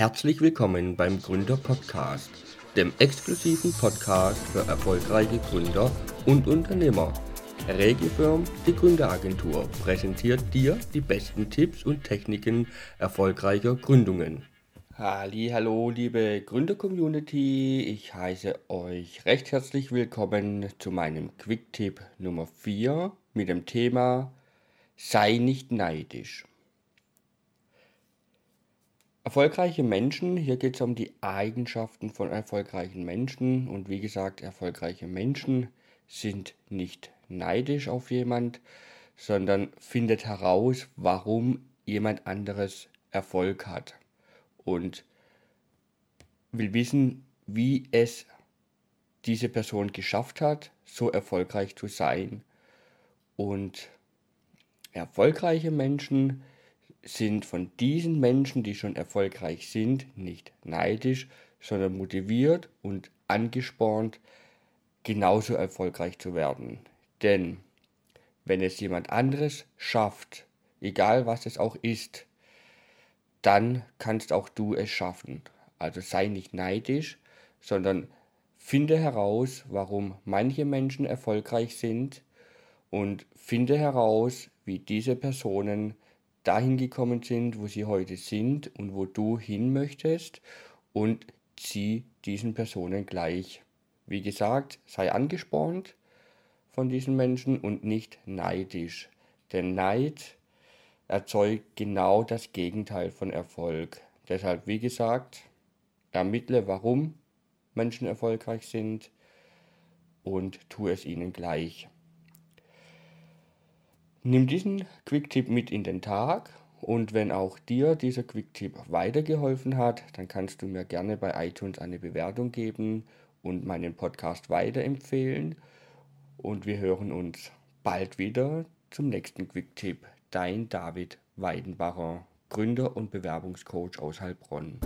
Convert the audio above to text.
Herzlich willkommen beim Gründer Podcast, dem exklusiven Podcast für erfolgreiche Gründer und Unternehmer. Regifirm, die Gründeragentur, präsentiert dir die besten Tipps und Techniken erfolgreicher Gründungen. Hallo, liebe Gründer-Community, ich heiße euch recht herzlich willkommen zu meinem Quick-Tipp Nummer 4 mit dem Thema Sei nicht neidisch. Erfolgreiche Menschen, hier geht es um die Eigenschaften von erfolgreichen Menschen und wie gesagt, erfolgreiche Menschen sind nicht neidisch auf jemand, sondern findet heraus, warum jemand anderes Erfolg hat und will wissen, wie es diese Person geschafft hat, so erfolgreich zu sein. Und erfolgreiche Menschen sind von diesen Menschen, die schon erfolgreich sind, nicht neidisch, sondern motiviert und angespornt, genauso erfolgreich zu werden. Denn wenn es jemand anderes schafft, egal was es auch ist, dann kannst auch du es schaffen. Also sei nicht neidisch, sondern finde heraus, warum manche Menschen erfolgreich sind und finde heraus, wie diese Personen dahin gekommen sind, wo sie heute sind und wo du hin möchtest und zieh diesen Personen gleich. Wie gesagt, sei angespornt von diesen Menschen und nicht neidisch. Denn Neid erzeugt genau das Gegenteil von Erfolg. Deshalb, wie gesagt, ermittle, warum Menschen erfolgreich sind und tu es ihnen gleich. Nimm diesen Quick-Tipp mit in den Tag und wenn auch dir dieser Quick-Tipp weitergeholfen hat, dann kannst du mir gerne bei iTunes eine Bewertung geben und meinen Podcast weiterempfehlen. Und wir hören uns bald wieder zum nächsten Quick-Tipp. Dein David Weidenbacher, Gründer und Bewerbungscoach aus Heilbronn.